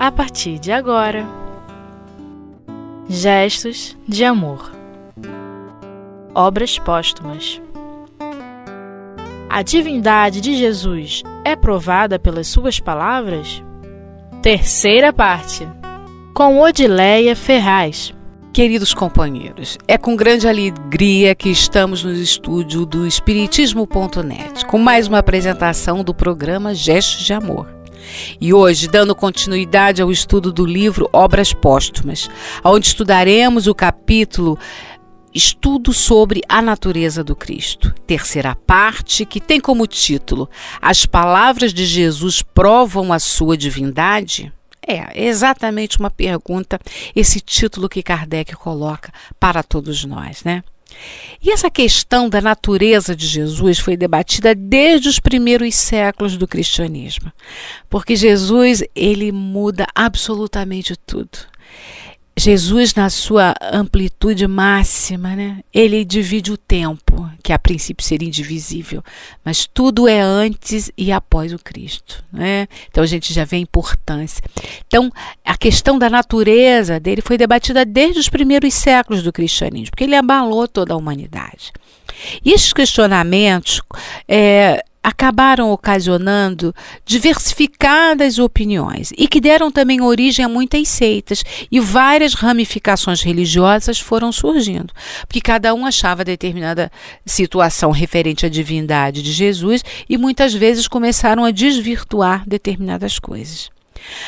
a partir de agora. Gestos de amor. Obras póstumas. A divindade de Jesus é provada pelas suas palavras? Terceira parte. Com Odileia Ferraz. Queridos companheiros, é com grande alegria que estamos no estúdio do Espiritismo.net com mais uma apresentação do programa Gestos de Amor. E hoje, dando continuidade ao estudo do livro Obras Póstumas, onde estudaremos o capítulo Estudo sobre a natureza do Cristo. Terceira parte, que tem como título As palavras de Jesus provam a sua divindade? É exatamente uma pergunta, esse título que Kardec coloca para todos nós, né? E essa questão da natureza de Jesus foi debatida desde os primeiros séculos do cristianismo, porque Jesus ele muda absolutamente tudo. Jesus, na sua amplitude máxima, né, ele divide o tempo, que a princípio seria indivisível, mas tudo é antes e após o Cristo. Né? Então a gente já vê a importância. Então, a questão da natureza dele foi debatida desde os primeiros séculos do cristianismo, porque ele abalou toda a humanidade. E esses questionamentos é, acabaram ocasionando diversificadas opiniões e que deram também origem a muitas seitas e várias ramificações religiosas foram surgindo, porque cada um achava determinada situação referente à divindade de Jesus e muitas vezes começaram a desvirtuar determinadas coisas.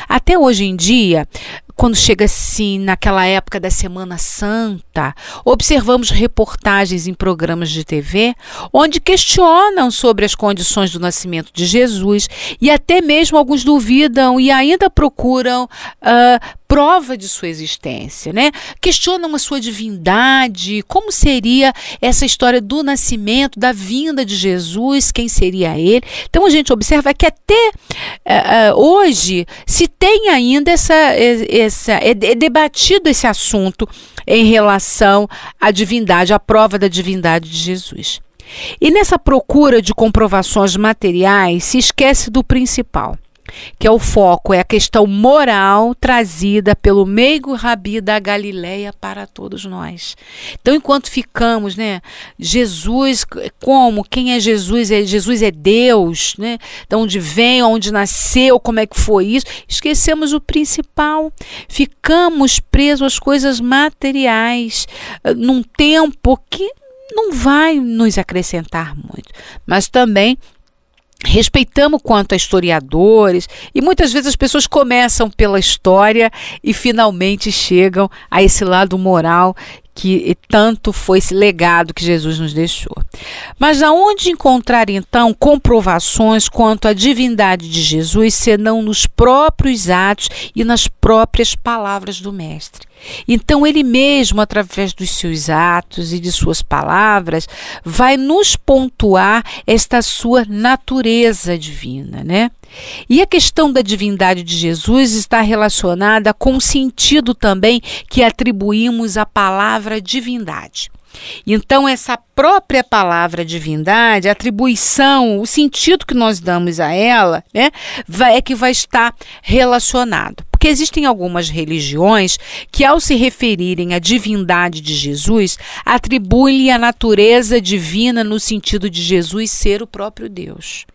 Até hoje em dia, quando chega assim naquela época da Semana Santa, observamos reportagens em programas de TV onde questionam sobre as condições do nascimento de Jesus e até mesmo alguns duvidam e ainda procuram uh, prova de sua existência, né? Questionam a sua divindade, como seria essa história do nascimento, da vinda de Jesus, quem seria ele. Então a gente observa que até uh, hoje se tem ainda essa, essa é, é debatido esse assunto em relação à divindade, à prova da divindade de Jesus. E nessa procura de comprovações materiais se esquece do principal que é o foco, é a questão moral trazida pelo meigo rabi da Galileia para todos nós. Então, enquanto ficamos, né, Jesus, como, quem é Jesus? É, Jesus é Deus, né? De onde vem, onde nasceu, como é que foi isso? Esquecemos o principal. Ficamos presos às coisas materiais, eh, num tempo que não vai nos acrescentar muito, mas também respeitamos quanto a historiadores e muitas vezes as pessoas começam pela história e finalmente chegam a esse lado moral que tanto foi esse legado que Jesus nos deixou. Mas aonde encontrar então comprovações quanto à divindade de Jesus, senão nos próprios atos e nas próprias palavras do Mestre? Então, ele mesmo, através dos seus atos e de suas palavras, vai nos pontuar esta sua natureza divina, né? E a questão da divindade de Jesus está relacionada com o sentido também que atribuímos à palavra divindade. Então, essa própria palavra divindade, a atribuição, o sentido que nós damos a ela, né, é que vai estar relacionado. Porque existem algumas religiões que, ao se referirem à divindade de Jesus, atribuem-lhe a natureza divina no sentido de Jesus ser o próprio Deus.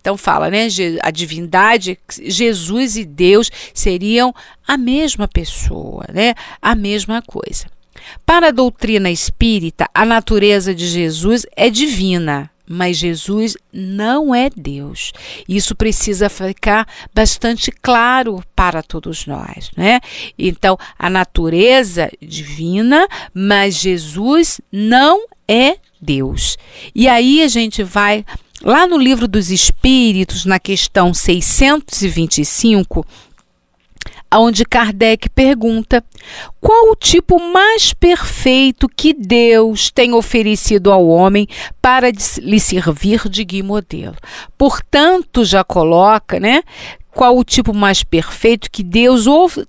Então fala, né? A divindade, Jesus e Deus seriam a mesma pessoa, né? A mesma coisa. Para a doutrina espírita, a natureza de Jesus é divina, mas Jesus não é Deus. Isso precisa ficar bastante claro para todos nós, né? Então, a natureza divina, mas Jesus não é Deus. E aí a gente vai lá no livro dos Espíritos, na questão 625, onde Kardec pergunta: qual o tipo mais perfeito que Deus tem oferecido ao homem para lhe servir de guia modelo? Portanto, já coloca, né? Qual o tipo mais perfeito que Deus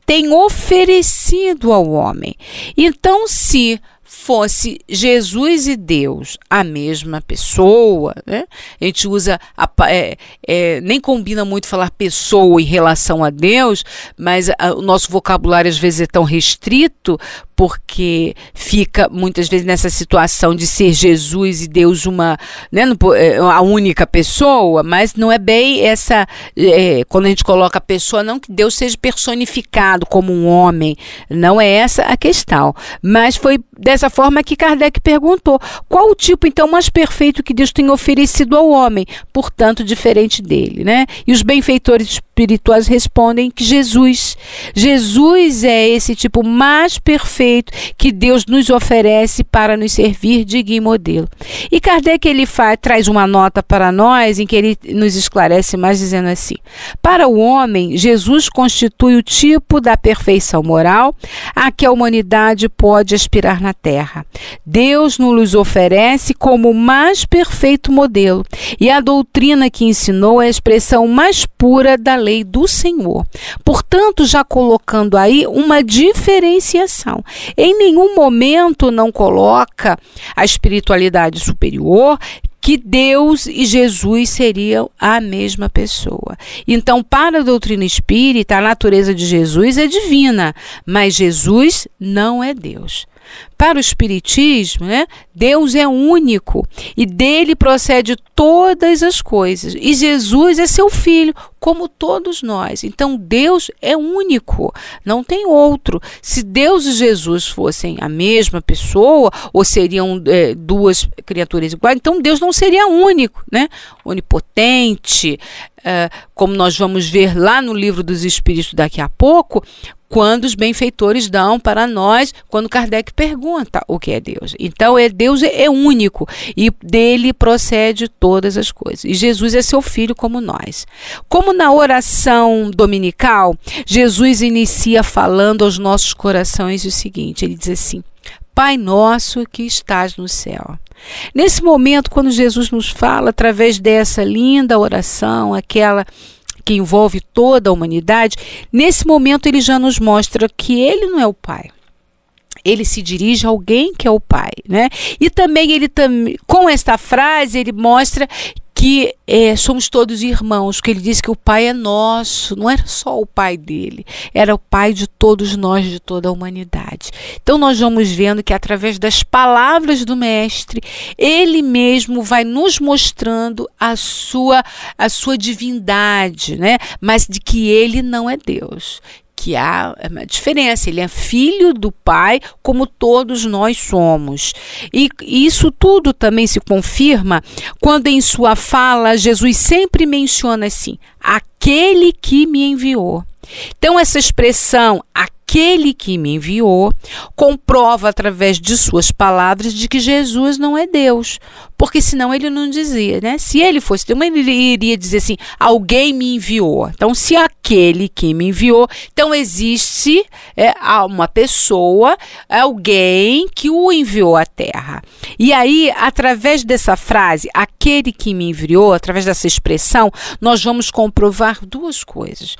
tem oferecido ao homem? Então, se fosse Jesus e Deus a mesma pessoa, né? A gente usa, a, é, é, nem combina muito falar pessoa em relação a Deus, mas a, o nosso vocabulário às vezes é tão restrito porque fica muitas vezes nessa situação de ser Jesus e Deus uma, né, é, a única pessoa, mas não é bem essa, é, quando a gente coloca a pessoa, não que Deus seja personificado como um homem, não é essa a questão, mas foi dessa forma que Kardec perguntou, qual o tipo então mais perfeito que Deus tem oferecido ao homem, portanto diferente dele, né? E os benfeitores espirituais respondem que Jesus, Jesus é esse tipo mais perfeito que Deus nos oferece para nos servir de guia e modelo. E Kardec ele faz, traz uma nota para nós em que ele nos esclarece mais dizendo assim: para o homem, Jesus constitui o tipo da perfeição moral a que a humanidade pode aspirar na Terra. Deus nos oferece como o mais perfeito modelo, e a doutrina que ensinou é a expressão mais pura da lei do Senhor. Portanto, já colocando aí uma diferenciação. Em nenhum momento não coloca a espiritualidade superior que Deus e Jesus seriam a mesma pessoa. Então, para a doutrina espírita, a natureza de Jesus é divina, mas Jesus não é Deus. Para o Espiritismo, né, Deus é único e dele procede todas as coisas. E Jesus é seu filho, como todos nós. Então Deus é único, não tem outro. Se Deus e Jesus fossem a mesma pessoa, ou seriam é, duas criaturas iguais, então Deus não seria único, né? Onipotente, é, como nós vamos ver lá no livro dos Espíritos daqui a pouco, quando os benfeitores dão para nós, quando Kardec pergunta o que é Deus. Então, é Deus é único e dele procede todas as coisas. E Jesus é seu filho como nós. Como na oração dominical, Jesus inicia falando aos nossos corações o seguinte, ele diz assim: Pai nosso que estás no céu. Nesse momento, quando Jesus nos fala através dessa linda oração, aquela que envolve toda a humanidade, nesse momento ele já nos mostra que ele não é o Pai. Ele se dirige a alguém que é o Pai, né? E também ele com esta frase ele mostra que é, somos todos irmãos, que ele disse que o Pai é nosso, não era só o Pai dele, era o Pai de todos nós, de toda a humanidade. Então nós vamos vendo que através das palavras do Mestre, ele mesmo vai nos mostrando a sua, a sua divindade, né? mas de que ele não é Deus, que há uma diferença. Ele é filho do Pai, como todos nós somos. E isso tudo também se confirma quando, em sua fala, Jesus sempre menciona assim: aquele que me enviou. Então, essa expressão, aquele que me enviou, comprova através de suas palavras de que Jesus não é Deus. Porque senão ele não dizia, né? Se ele fosse Deus, ele iria dizer assim: alguém me enviou. Então, se aquele que me enviou, então existe é, uma pessoa, alguém que o enviou à terra. E aí, através dessa frase, aquele que me enviou, através dessa expressão, nós vamos comprovar duas coisas.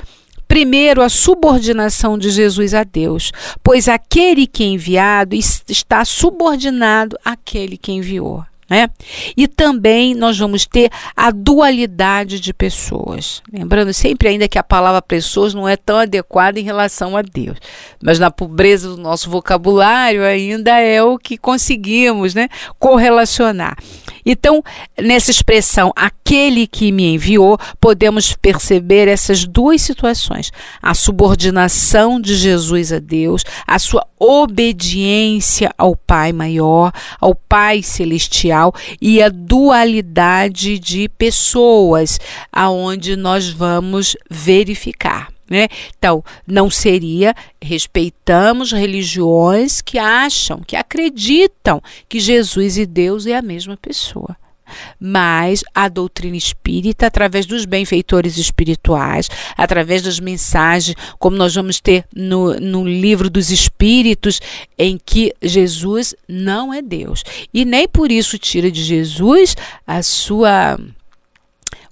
Primeiro, a subordinação de Jesus a Deus, pois aquele que é enviado está subordinado àquele que enviou. Né? E também nós vamos ter a dualidade de pessoas. Lembrando sempre ainda que a palavra pessoas não é tão adequada em relação a Deus, mas na pobreza do nosso vocabulário ainda é o que conseguimos né, correlacionar. Então, nessa expressão, aquele que me enviou, podemos perceber essas duas situações: a subordinação de Jesus a Deus, a sua obediência ao Pai maior, ao Pai celestial e a dualidade de pessoas, aonde nós vamos verificar. Né? Então, não seria, respeitamos religiões que acham, que acreditam que Jesus e Deus é a mesma pessoa mas a doutrina espírita, através dos benfeitores espirituais, através das mensagens, como nós vamos ter no, no livro dos Espíritos, em que Jesus não é Deus. E nem por isso tira de Jesus a sua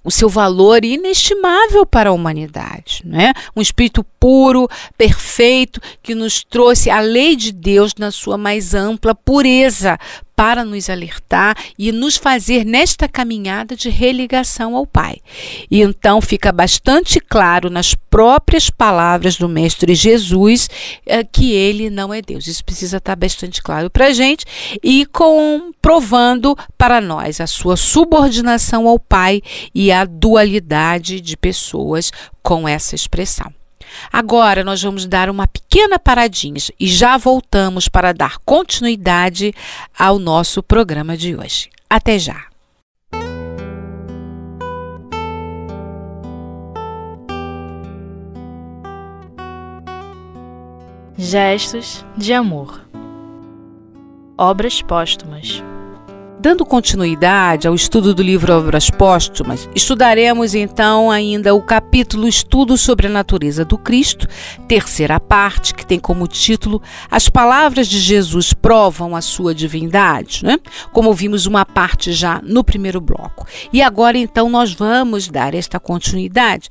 o seu valor inestimável para a humanidade, né? Um espírito puro, perfeito, que nos trouxe a lei de Deus na sua mais ampla pureza, para nos alertar e nos fazer nesta caminhada de religação ao Pai. E então fica bastante claro nas próprias palavras do Mestre Jesus eh, que ele não é Deus. Isso precisa estar bastante claro para a gente e comprovando para nós a sua subordinação ao Pai e a dualidade de pessoas com essa expressão. Agora nós vamos dar uma pequena paradinha e já voltamos para dar continuidade ao nosso programa de hoje. Até já! Gestos de amor. Obras póstumas. Dando continuidade ao estudo do livro Obras Póstumas, estudaremos então ainda o capítulo Estudo sobre a Natureza do Cristo, terceira parte, que tem como título As Palavras de Jesus provam a sua divindade, né? como vimos uma parte já no primeiro bloco. E agora então nós vamos dar esta continuidade.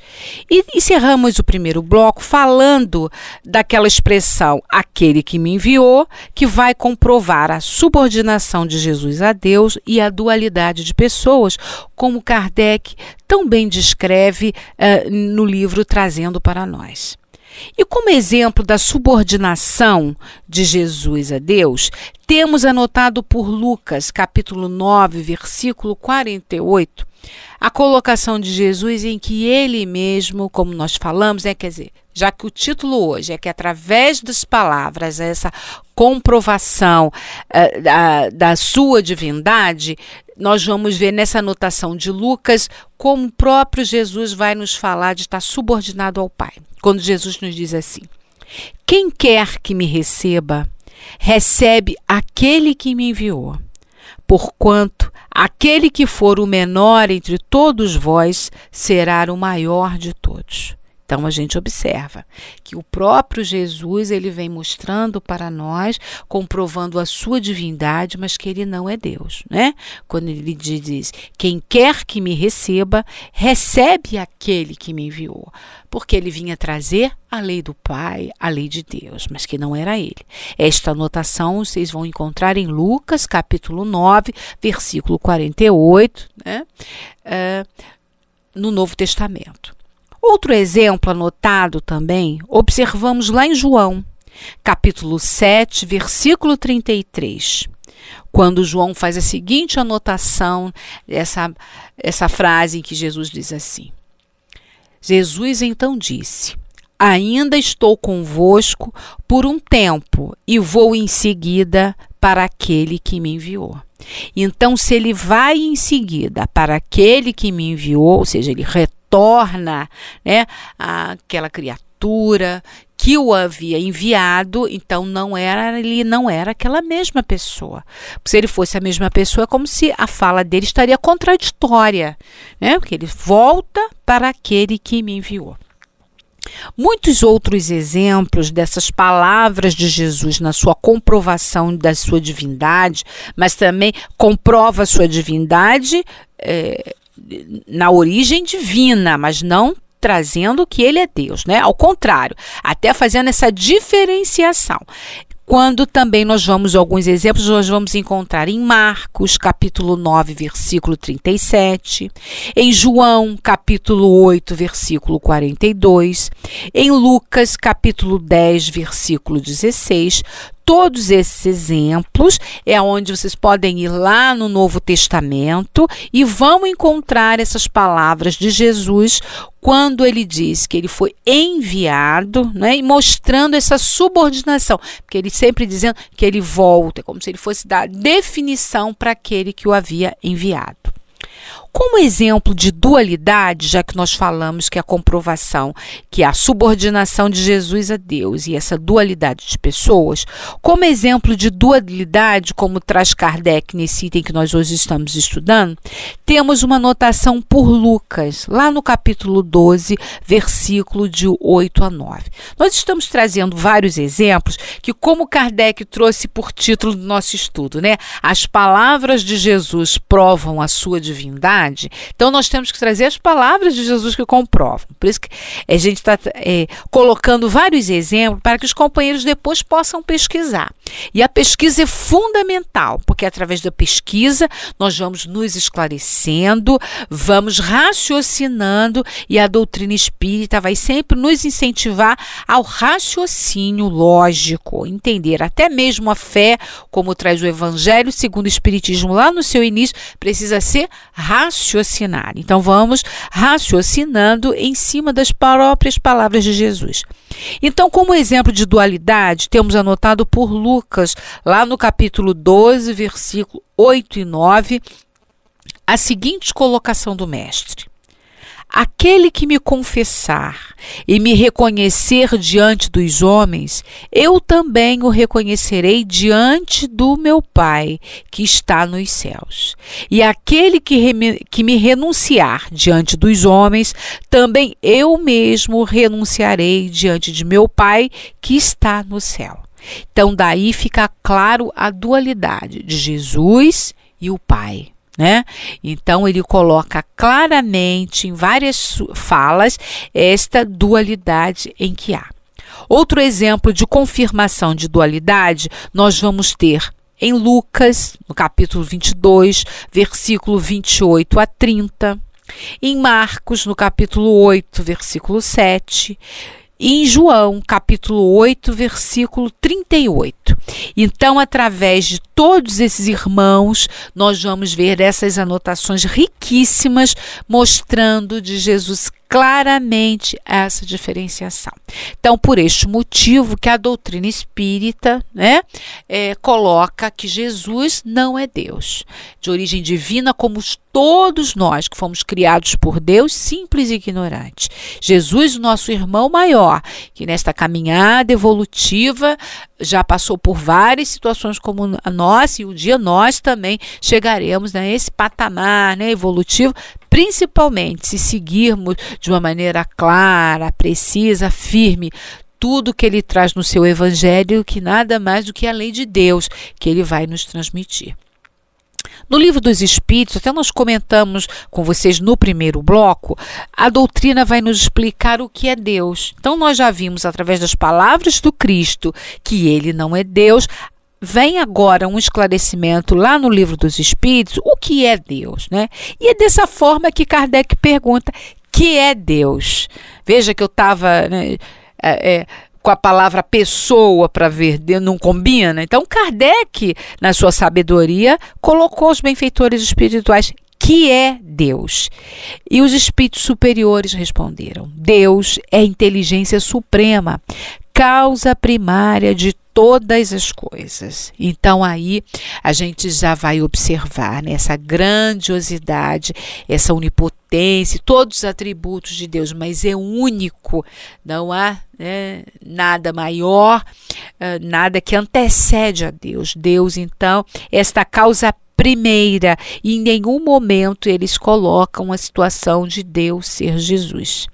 E encerramos o primeiro bloco falando daquela expressão aquele que me enviou, que vai comprovar a subordinação de Jesus a Deus Deus e a dualidade de pessoas, como Kardec tão bem descreve uh, no livro Trazendo para Nós. E como exemplo da subordinação de Jesus a Deus, temos anotado por Lucas, capítulo 9, versículo 48, a colocação de Jesus em que ele mesmo, como nós falamos, é, quer dizer, já que o título hoje é que através das palavras, essa comprovação uh, da, da sua divindade, nós vamos ver nessa anotação de Lucas como o próprio Jesus vai nos falar de estar subordinado ao Pai. Quando Jesus nos diz assim: Quem quer que me receba, recebe aquele que me enviou. Porquanto aquele que for o menor entre todos vós será o maior de todos. Então a gente observa que o próprio Jesus ele vem mostrando para nós, comprovando a sua divindade, mas que ele não é Deus, né? Quando ele diz: "Quem quer que me receba, recebe aquele que me enviou", porque ele vinha trazer a lei do Pai, a lei de Deus, mas que não era ele. Esta anotação vocês vão encontrar em Lucas, capítulo 9, versículo 48, né? Uh, no Novo Testamento. Outro exemplo anotado também, observamos lá em João, capítulo 7, versículo 33. Quando João faz a seguinte anotação, essa, essa frase em que Jesus diz assim: Jesus então disse: Ainda estou convosco por um tempo e vou em seguida para aquele que me enviou. Então, se ele vai em seguida para aquele que me enviou, ou seja, ele retorna torna né, aquela criatura que o havia enviado, então não era ele não era aquela mesma pessoa. Se ele fosse a mesma pessoa, é como se a fala dele estaria contraditória, né? Porque ele volta para aquele que me enviou. Muitos outros exemplos dessas palavras de Jesus na sua comprovação da sua divindade, mas também comprova a sua divindade é, na origem divina, mas não trazendo que ele é Deus, né? Ao contrário, até fazendo essa diferenciação. Quando também nós vamos, alguns exemplos, nós vamos encontrar em Marcos, capítulo 9, versículo 37, em João, capítulo 8, versículo 42, em Lucas, capítulo 10, versículo 16, todos esses exemplos é onde vocês podem ir lá no Novo Testamento e vão encontrar essas palavras de Jesus quando ele diz que ele foi enviado, né, e mostrando essa subordinação, porque ele sempre dizendo que ele volta, como se ele fosse dar definição para aquele que o havia enviado. Como exemplo de dualidade, já que nós falamos que a comprovação, que a subordinação de Jesus a Deus e essa dualidade de pessoas, como exemplo de dualidade, como traz Kardec nesse item que nós hoje estamos estudando, temos uma notação por Lucas, lá no capítulo 12, versículo de 8 a 9. Nós estamos trazendo vários exemplos que, como Kardec trouxe por título do nosso estudo, né? As palavras de Jesus provam a sua divindade dualidade, então nós temos que trazer as palavras de Jesus que comprovam. Por isso que a gente está é, colocando vários exemplos para que os companheiros depois possam pesquisar. E a pesquisa é fundamental, porque através da pesquisa nós vamos nos esclarecendo, vamos raciocinando e a doutrina espírita vai sempre nos incentivar ao raciocínio lógico, entender até mesmo a fé, como traz o Evangelho segundo o Espiritismo lá no seu início, precisa ser raciocinada. Então vamos raciocinando em cima das próprias palavras de Jesus. Então, como exemplo de dualidade, temos anotado por Lucas, lá no capítulo 12, versículo 8 e 9, a seguinte colocação do Mestre: Aquele que me confessar e me reconhecer diante dos homens, eu também o reconhecerei diante do meu Pai que está nos céus. E aquele que, que me renunciar diante dos homens, também eu mesmo renunciarei diante de meu Pai que está no céu. Então, daí fica claro a dualidade de Jesus e o Pai. Né? Então ele coloca claramente em várias falas esta dualidade em que há. Outro exemplo de confirmação de dualidade nós vamos ter em Lucas, no capítulo 22, versículo 28 a 30, em Marcos, no capítulo 8, versículo 7, em João, capítulo 8, versículo 38. Então, através de todos esses irmãos, nós vamos ver essas anotações riquíssimas mostrando de Jesus claramente essa diferenciação. Então, por este motivo que a doutrina espírita né, é, coloca que Jesus não é Deus, de origem divina, como todos nós que fomos criados por Deus, simples e ignorantes. Jesus, nosso irmão maior, que nesta caminhada evolutiva já passou por várias situações como a nossa, e um dia nós também chegaremos nesse patamar né, evolutivo principalmente se seguirmos de uma maneira clara, precisa, firme tudo que ele traz no seu evangelho, que nada mais do que a lei de Deus que ele vai nos transmitir. No livro dos Espíritos, até nós comentamos com vocês no primeiro bloco, a doutrina vai nos explicar o que é Deus. Então, nós já vimos através das palavras do Cristo que ele não é Deus, vem agora um esclarecimento lá no livro dos Espíritos, o que é Deus, né? E é dessa forma que Kardec pergunta, que é Deus? Veja que eu estava né, é, é, com a palavra pessoa para ver, não combina. Então Kardec, na sua sabedoria, colocou os benfeitores espirituais que é Deus? E os espíritos superiores responderam: Deus é inteligência suprema, causa primária de todas as coisas. Então aí a gente já vai observar né, essa grandiosidade, essa onipotência, todos os atributos de Deus, mas é único, não há né, nada maior, uh, nada que antecede a Deus. Deus, então, esta causa primeira, e em nenhum momento eles colocam a situação de Deus ser Jesus.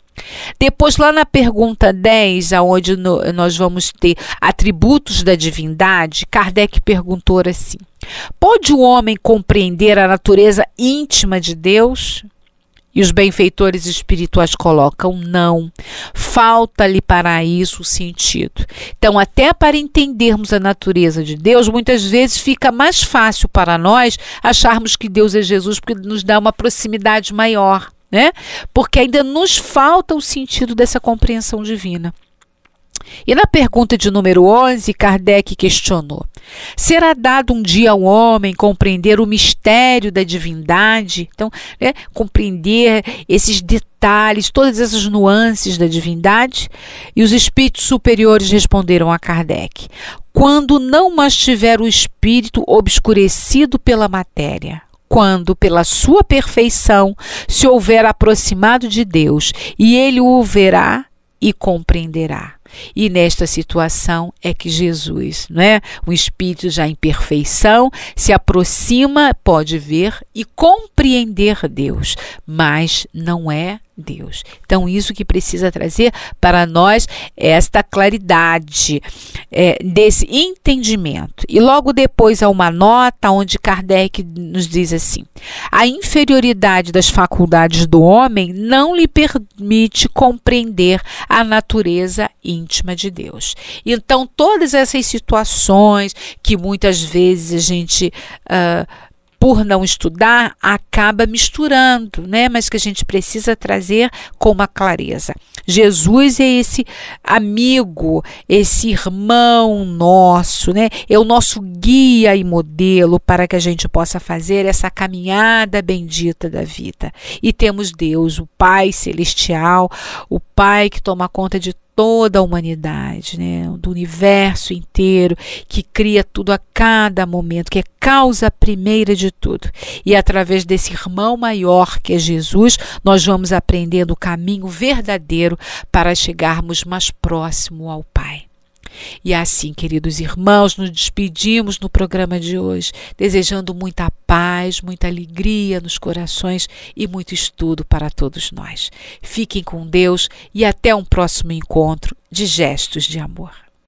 Depois, lá na pergunta 10, aonde no, nós vamos ter atributos da divindade, Kardec perguntou assim: Pode o homem compreender a natureza íntima de Deus? E os benfeitores espirituais colocam não. Falta-lhe para isso o sentido. Então, até para entendermos a natureza de Deus, muitas vezes fica mais fácil para nós acharmos que Deus é Jesus, porque nos dá uma proximidade maior né? Porque ainda nos falta o sentido dessa compreensão divina. E na pergunta de número 11, Kardec questionou: Será dado um dia ao homem compreender o mistério da divindade? Então, né, compreender esses detalhes, todas essas nuances da divindade? E os espíritos superiores responderam a Kardec: Quando não mais tiver o espírito obscurecido pela matéria quando, pela sua perfeição, se houver aproximado de Deus, e ele o verá e compreenderá. E nesta situação é que Jesus, não é? O espírito já em perfeição se aproxima, pode ver e compreender Deus, mas não é Deus. Então, isso que precisa trazer para nós esta claridade é, desse entendimento. E logo depois há uma nota onde Kardec nos diz assim: a inferioridade das faculdades do homem não lhe permite compreender a natureza íntima de Deus. Então, todas essas situações que muitas vezes a gente. Uh, por não estudar, acaba misturando, né? Mas que a gente precisa trazer com uma clareza. Jesus é esse amigo, esse irmão nosso, né? É o nosso guia e modelo para que a gente possa fazer essa caminhada bendita da vida. E temos Deus, o Pai celestial, o Pai que toma conta de toda a humanidade, né, do universo inteiro, que cria tudo a cada momento, que é causa primeira de tudo. E através desse irmão maior que é Jesus, nós vamos aprendendo o caminho verdadeiro para chegarmos mais próximo ao Pai. E assim, queridos irmãos, nos despedimos no programa de hoje, desejando muita paz, muita alegria nos corações e muito estudo para todos nós. Fiquem com Deus e até um próximo encontro de gestos de amor.